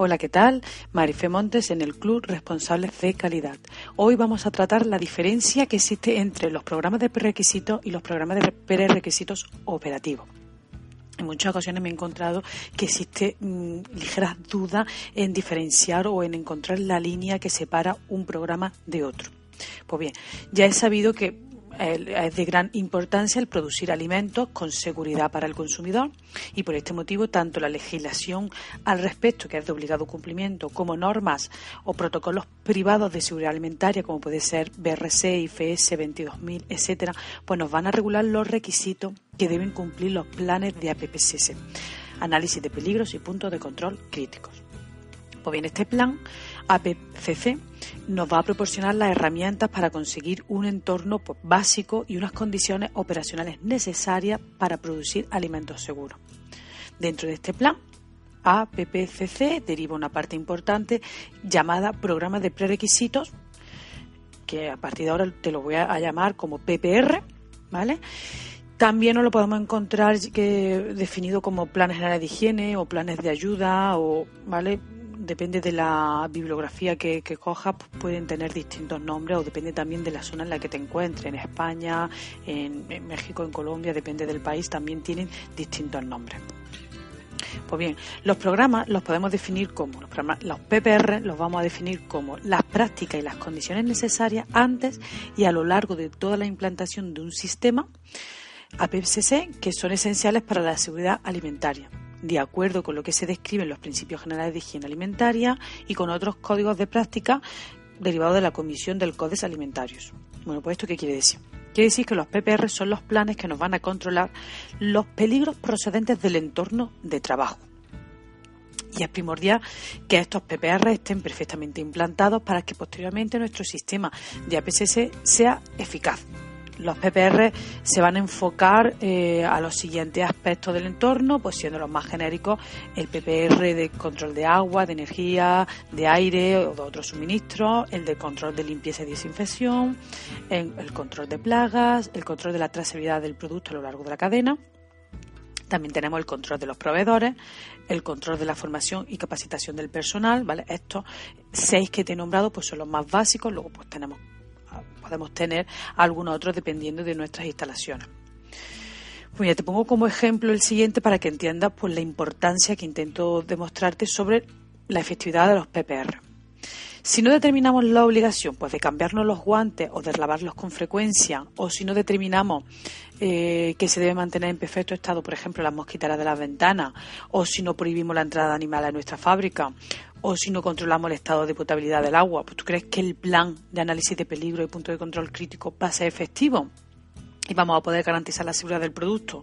Hola, ¿qué tal? Marife Montes en el Club Responsables de Calidad. Hoy vamos a tratar la diferencia que existe entre los programas de prerequisitos y los programas de prerequisitos operativos. En muchas ocasiones me he encontrado que existe mm, ligeras dudas en diferenciar o en encontrar la línea que separa un programa de otro. Pues bien, ya he sabido que es de gran importancia el producir alimentos con seguridad para el consumidor y por este motivo tanto la legislación al respecto, que es de obligado cumplimiento, como normas o protocolos privados de seguridad alimentaria, como puede ser BRC, IFS 22000, etcétera, pues nos van a regular los requisitos que deben cumplir los planes de APPCS, análisis de peligros y puntos de control críticos. Pues bien, este plan APCC nos va a proporcionar las herramientas para conseguir un entorno pues, básico y unas condiciones operacionales necesarias para producir alimentos seguros. Dentro de este plan, APPCC deriva una parte importante llamada Programa de Prerequisitos, que a partir de ahora te lo voy a llamar como PPR, ¿vale? También nos lo podemos encontrar que, definido como planes generales de higiene o planes de ayuda o, ¿vale? Depende de la bibliografía que, que cojas, pues pueden tener distintos nombres o depende también de la zona en la que te encuentres. En España, en, México, en Colombia, depende del país, también tienen distintos nombres. Pues bien, los programas los podemos definir como, los, los PPR los vamos a definir como las prácticas y las condiciones necesarias antes y a lo largo de toda la implantación de un sistema APCC que son esenciales para la seguridad alimentaria de acuerdo con lo que se describe en los principios generales de higiene alimentaria y con otros códigos de práctica derivados de la Comisión del Códex Alimentarios. Bueno, pues esto qué quiere decir? Quiere decir que los PPR son los planes que nos van a controlar los peligros procedentes del entorno de trabajo. Y es primordial que estos PPR estén perfectamente implantados para que posteriormente nuestro sistema de APSS sea eficaz los PPR se van a enfocar eh, a los siguientes aspectos del entorno, pues siendo los más genéricos el PPR de control de agua, de energía, de aire o de otros suministros, el de control de limpieza y desinfección, el control de plagas, el control de la trazabilidad del producto a lo largo de la cadena. También tenemos el control de los proveedores, el control de la formación y capacitación del personal, ¿vale? Estos seis que te he nombrado pues son los más básicos, luego pues tenemos podemos tener algunos otros dependiendo de nuestras instalaciones. Pues ya te pongo como ejemplo el siguiente para que entiendas pues, la importancia que intento demostrarte sobre la efectividad de los PPR. Si no determinamos la obligación pues, de cambiarnos los guantes o de lavarlos con frecuencia, o si no determinamos eh, que se debe mantener en perfecto estado, por ejemplo, las mosquiteras de las ventanas, o si no prohibimos la entrada de animales a nuestra fábrica, o si no controlamos el estado de potabilidad del agua, pues ¿tú crees que el plan de análisis de peligro y punto de control crítico va a ser efectivo? ¿Y vamos a poder garantizar la seguridad del producto?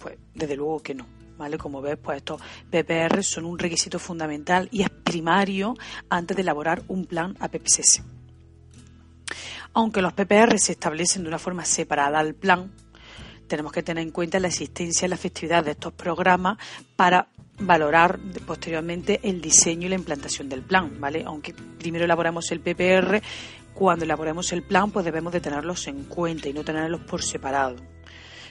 Pues desde luego que no. ¿Vale? Como ves, pues estos PPR son un requisito fundamental y es primario antes de elaborar un plan APPSS. Aunque los PPR se establecen de una forma separada al plan, tenemos que tener en cuenta la existencia y la efectividad de estos programas para valorar posteriormente el diseño y la implantación del plan, ¿vale? Aunque primero elaboramos el PPR, cuando elaboremos el plan, pues debemos de tenerlos en cuenta y no tenerlos por separado.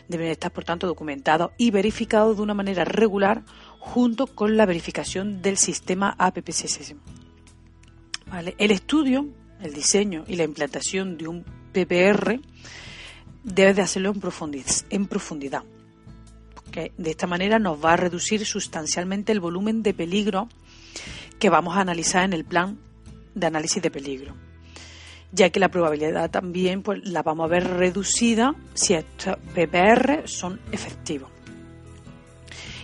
Deben estar, por tanto, documentados y verificados de una manera regular junto con la verificación del sistema APPCS. ¿Vale? El estudio, el diseño y la implantación de un PPR debe de hacerlo en profundidad que de esta manera nos va a reducir sustancialmente el volumen de peligro que vamos a analizar en el plan de análisis de peligro, ya que la probabilidad también pues, la vamos a ver reducida si estos PPR son efectivos.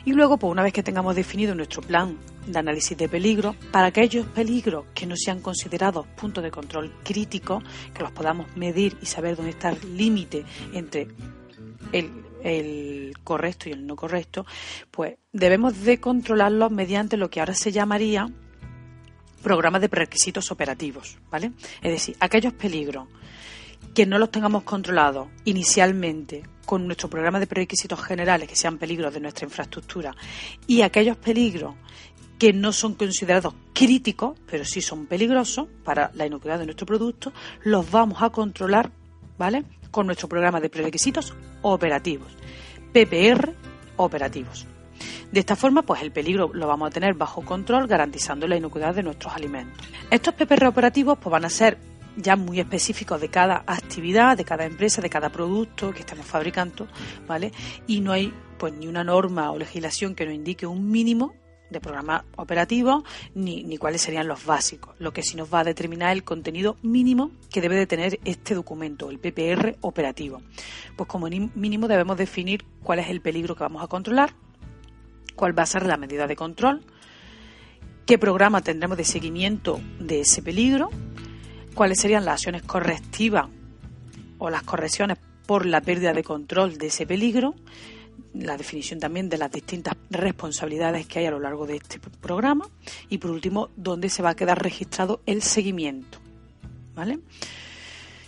Y luego, pues una vez que tengamos definido nuestro plan de análisis de peligro, para aquellos peligros que no sean considerados puntos de control críticos, que los podamos medir y saber dónde está el límite entre el correcto y el no correcto, pues debemos de controlarlos mediante lo que ahora se llamaría programas de prerequisitos operativos, ¿vale? Es decir, aquellos peligros que no los tengamos controlados inicialmente con nuestro programa de prerequisitos generales, que sean peligros de nuestra infraestructura, y aquellos peligros que no son considerados críticos, pero sí son peligrosos para la inocuidad de nuestro producto, los vamos a controlar, ¿vale? Con nuestro programa de prerequisitos operativos, PPR operativos. De esta forma, pues el peligro lo vamos a tener bajo control, garantizando la inocuidad de nuestros alimentos. Estos PPR operativos pues van a ser ya muy específicos de cada actividad, de cada empresa, de cada producto que estamos fabricando, ¿vale? Y no hay pues ni una norma o legislación que nos indique un mínimo de programa operativo ni, ni cuáles serían los básicos, lo que sí nos va a determinar el contenido mínimo que debe de tener este documento, el PPR operativo. Pues como mínimo debemos definir cuál es el peligro que vamos a controlar, cuál va a ser la medida de control, qué programa tendremos de seguimiento de ese peligro, cuáles serían las acciones correctivas o las correcciones por la pérdida de control de ese peligro, la definición también de las distintas responsabilidades que hay a lo largo de este programa y por último dónde se va a quedar registrado el seguimiento. ¿Vale?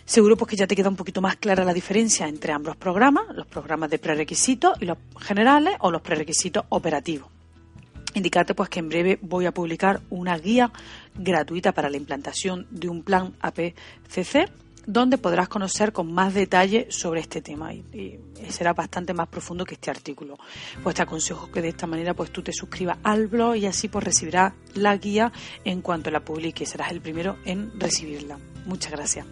Seguro pues que ya te queda un poquito más clara la diferencia entre ambos programas, los programas de prerequisitos y los generales o los prerequisitos operativos. Indicarte pues que en breve voy a publicar una guía gratuita para la implantación de un plan APCC donde podrás conocer con más detalle sobre este tema y, será bastante más profundo que este artículo. Pues te aconsejo que de esta manera pues tú te suscribas al blog y así pues recibirás la guía en cuanto la publique, serás el primero en recibirla. Muchas gracias.